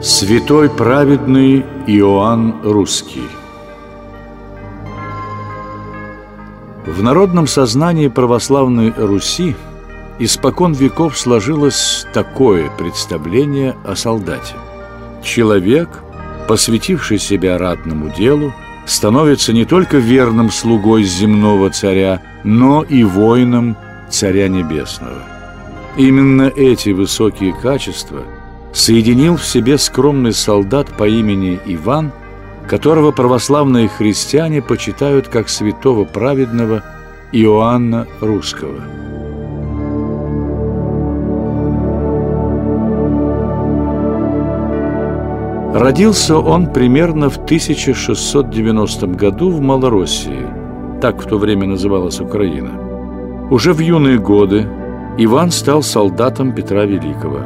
Святой праведный Иоанн Русский В народном сознании православной Руси испокон веков сложилось такое представление о солдате. Человек, посвятивший себя ратному делу, становится не только верным слугой земного царя, но и воином царя небесного. Именно эти высокие качества соединил в себе скромный солдат по имени Иван – которого православные христиане почитают как святого праведного Иоанна Русского. Родился он примерно в 1690 году в Малороссии, так в то время называлась Украина. Уже в юные годы Иван стал солдатом Петра Великого,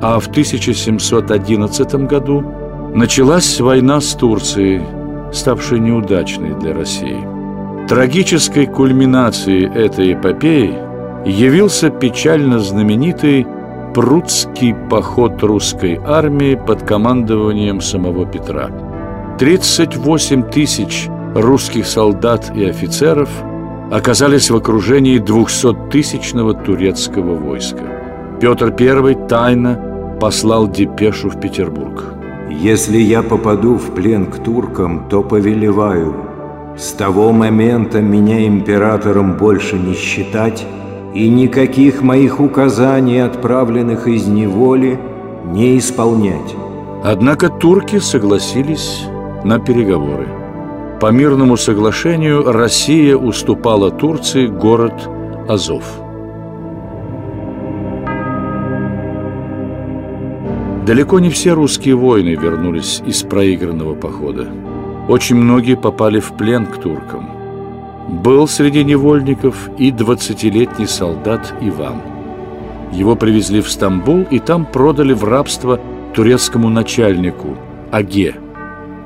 а в 1711 году Началась война с Турцией, ставшей неудачной для России. Трагической кульминацией этой эпопеи явился печально знаменитый Прудский поход русской армии под командованием самого Петра. 38 тысяч русских солдат и офицеров оказались в окружении 200-тысячного турецкого войска. Петр I тайно послал депешу в Петербург. Если я попаду в плен к туркам, то повелеваю. С того момента меня императором больше не считать, и никаких моих указаний, отправленных из неволи, не исполнять. Однако турки согласились на переговоры. По мирному соглашению Россия уступала Турции город Азов. Далеко не все русские воины вернулись из проигранного похода. Очень многие попали в плен к туркам. Был среди невольников и двадцатилетний солдат Иван. Его привезли в Стамбул и там продали в рабство турецкому начальнику Аге.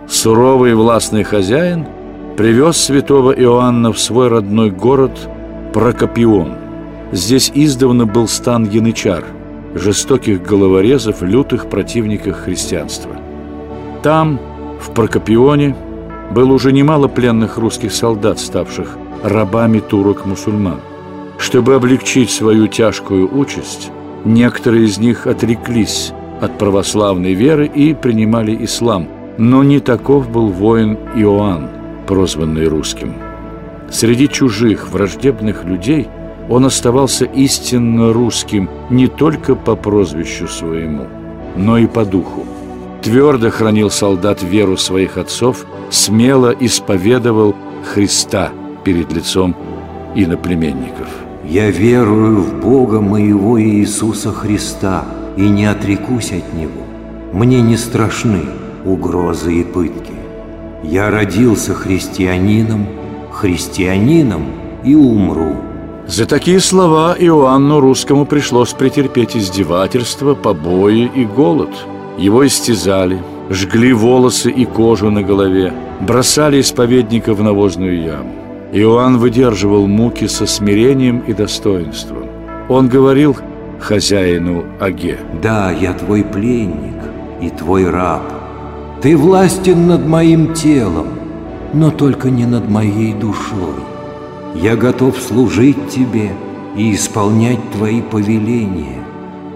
Суровый властный хозяин привез святого Иоанна в свой родной город Прокопион. Здесь издавна был стан янычар – жестоких головорезов, лютых противниках христианства. Там, в Прокопионе, было уже немало пленных русских солдат, ставших рабами турок-мусульман. Чтобы облегчить свою тяжкую участь, некоторые из них отреклись от православной веры и принимали ислам, но не таков был воин Иоанн, прозванный русским. Среди чужих, враждебных людей – он оставался истинно русским не только по прозвищу своему, но и по духу. Твердо хранил солдат веру своих отцов, смело исповедовал Христа перед лицом иноплеменников. «Я верую в Бога моего Иисуса Христа и не отрекусь от Него. Мне не страшны угрозы и пытки. Я родился христианином, христианином и умру». За такие слова Иоанну Русскому пришлось претерпеть издевательства, побои и голод. Его истязали, жгли волосы и кожу на голове, бросали исповедника в навозную яму. Иоанн выдерживал муки со смирением и достоинством. Он говорил хозяину Аге. «Да, я твой пленник и твой раб. Ты властен над моим телом, но только не над моей душой. Я готов служить Тебе и исполнять Твои повеления,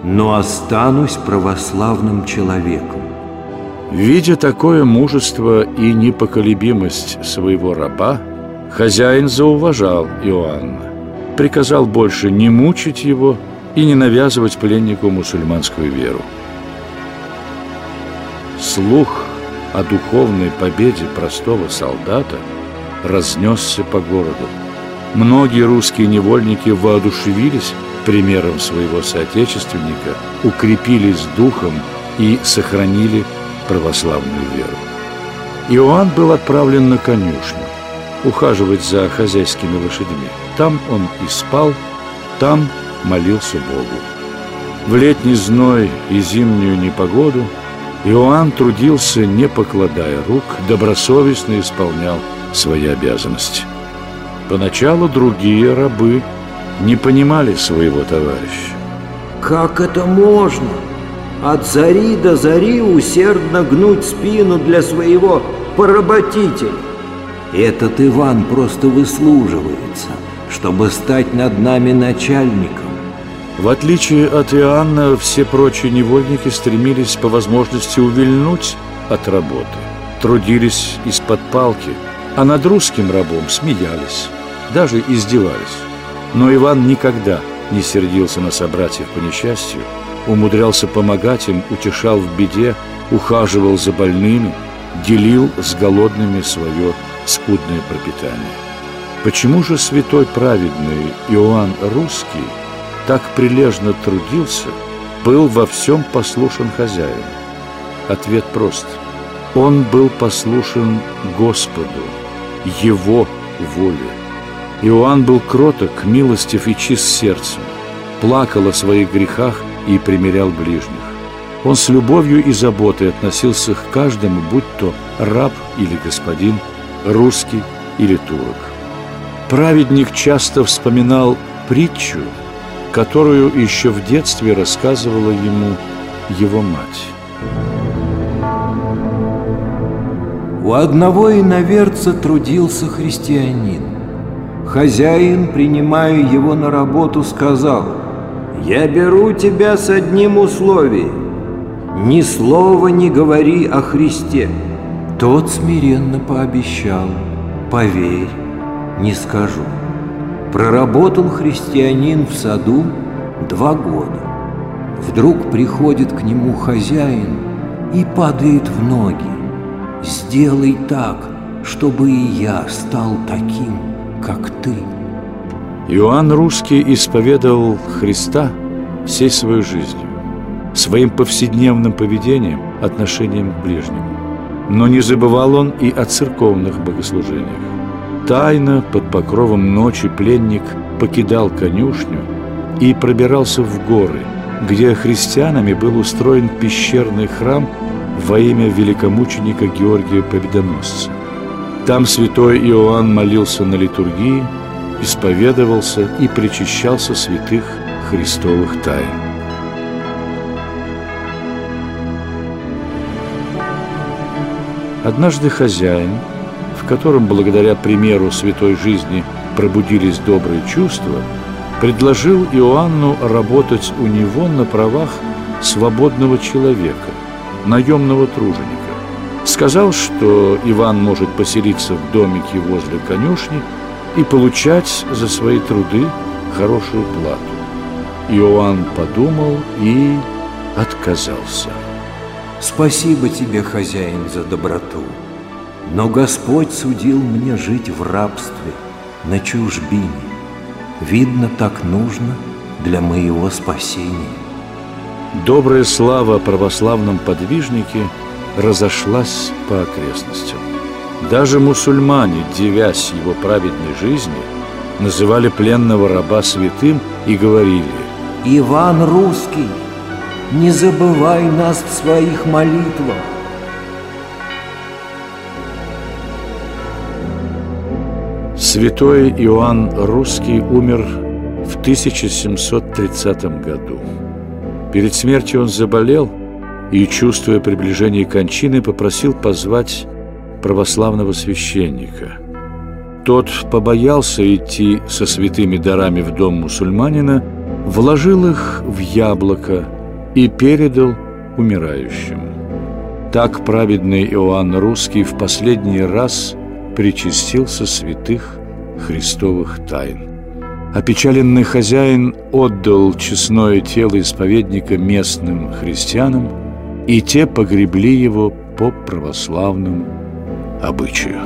но останусь православным человеком. Видя такое мужество и непоколебимость своего раба, хозяин зауважал Иоанна, приказал больше не мучить его и не навязывать пленнику мусульманскую веру. Слух о духовной победе простого солдата разнесся по городу. Многие русские невольники воодушевились примером своего соотечественника, укрепились духом и сохранили православную веру. Иоанн был отправлен на конюшню, ухаживать за хозяйскими лошадьми. Там он и спал, там молился Богу. В летний зной и зимнюю непогоду Иоанн трудился, не покладая рук, добросовестно исполнял свои обязанности. Поначалу другие рабы не понимали своего товарища. Как это можно? от зари до зари усердно гнуть спину для своего поработителя. Этот Иван просто выслуживается, чтобы стать над нами начальником. В отличие от Иоанна, все прочие невольники стремились по возможности увильнуть от работы, трудились из-под палки, а над русским рабом смеялись, даже издевались. Но Иван никогда не сердился на собратьев по несчастью, умудрялся помогать им, утешал в беде, ухаживал за больными, делил с голодными свое скудное пропитание. Почему же святой праведный Иоанн Русский так прилежно трудился, был во всем послушен хозяину? Ответ прост. Он был послушен Господу, Его воле. Иоанн был кроток, милостив и чист сердцем, плакал о своих грехах и примирял ближних. Он с любовью и заботой относился к каждому, будь то раб или господин, русский или турок. Праведник часто вспоминал притчу, которую еще в детстве рассказывала ему его мать. У одного иноверца трудился христианин. Хозяин, принимая его на работу, сказал, «Я беру тебя с одним условием. Ни слова не говори о Христе». Тот смиренно пообещал, «Поверь, не скажу». Проработал христианин в саду два года. Вдруг приходит к нему хозяин и падает в ноги. Сделай так, чтобы и я стал таким, как ты. Иоанн Русский исповедовал Христа всей своей жизнью, своим повседневным поведением, отношением к ближнему. Но не забывал он и о церковных богослужениях. Тайно, под покровом ночи, пленник покидал конюшню и пробирался в горы, где христианами был устроен пещерный храм во имя великомученика Георгия Победоносца. Там святой Иоанн молился на литургии, исповедовался и причащался святых христовых тайн. Однажды хозяин, в котором благодаря примеру святой жизни пробудились добрые чувства, предложил Иоанну работать у него на правах свободного человека – наемного труженика. Сказал, что Иван может поселиться в домике возле конюшни и получать за свои труды хорошую плату. Иоанн подумал и отказался. Спасибо тебе, хозяин, за доброту. Но Господь судил мне жить в рабстве, на чужбине. Видно, так нужно для моего спасения. Добрая слава о православном подвижнике разошлась по окрестностям. Даже мусульмане, девясь его праведной жизни, называли пленного раба святым и говорили «Иван Русский, не забывай нас в своих молитвах!» Святой Иоанн Русский умер в 1730 году. Перед смертью он заболел и, чувствуя приближение кончины, попросил позвать православного священника. Тот побоялся идти со святыми дарами в дом мусульманина, вложил их в яблоко и передал умирающему. Так праведный Иоанн Русский в последний раз причастился святых христовых тайн. Опечаленный хозяин отдал честное тело исповедника местным христианам, и те погребли его по православному обычаю.